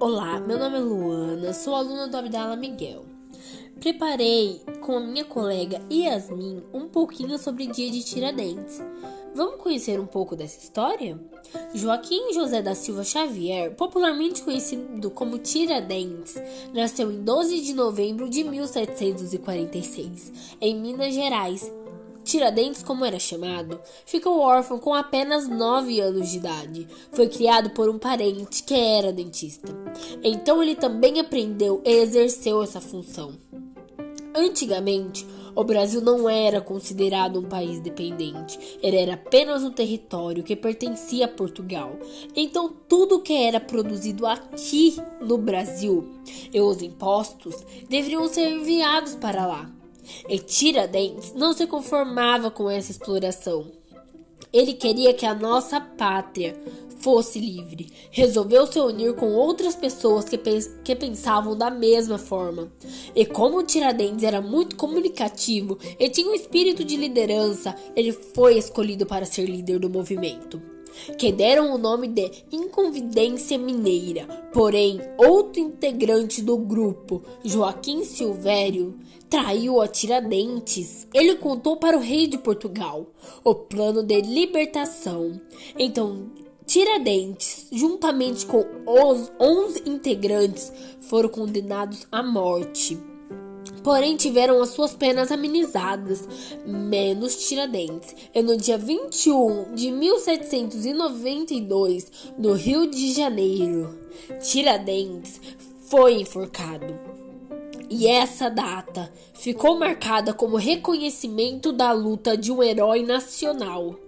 Olá, meu nome é Luana, sou aluna do Abdala Miguel. Preparei com a minha colega Yasmin um pouquinho sobre dia de Tiradentes. Vamos conhecer um pouco dessa história? Joaquim José da Silva Xavier, popularmente conhecido como Tiradentes, nasceu em 12 de novembro de 1746, em Minas Gerais, Tiradentes, como era chamado, ficou órfão com apenas 9 anos de idade. Foi criado por um parente que era dentista. Então ele também aprendeu e exerceu essa função. Antigamente, o Brasil não era considerado um país dependente, ele era apenas um território que pertencia a Portugal. Então, tudo que era produzido aqui no Brasil e os impostos deveriam ser enviados para lá. E Tiradentes não se conformava com essa exploração. Ele queria que a nossa pátria fosse livre. Resolveu se unir com outras pessoas que, que pensavam da mesma forma. E como Tiradentes era muito comunicativo e tinha um espírito de liderança, ele foi escolhido para ser líder do movimento que deram o nome de Inconvidência Mineira. Porém, outro integrante do grupo, Joaquim Silvério, traiu a Tiradentes. Ele contou para o rei de Portugal o plano de libertação. Então, Tiradentes, juntamente com os 11 integrantes, foram condenados à morte porém tiveram as suas penas amenizadas, menos Tiradentes. E no dia 21 de 1792, no Rio de Janeiro, Tiradentes foi enforcado. E essa data ficou marcada como reconhecimento da luta de um herói nacional.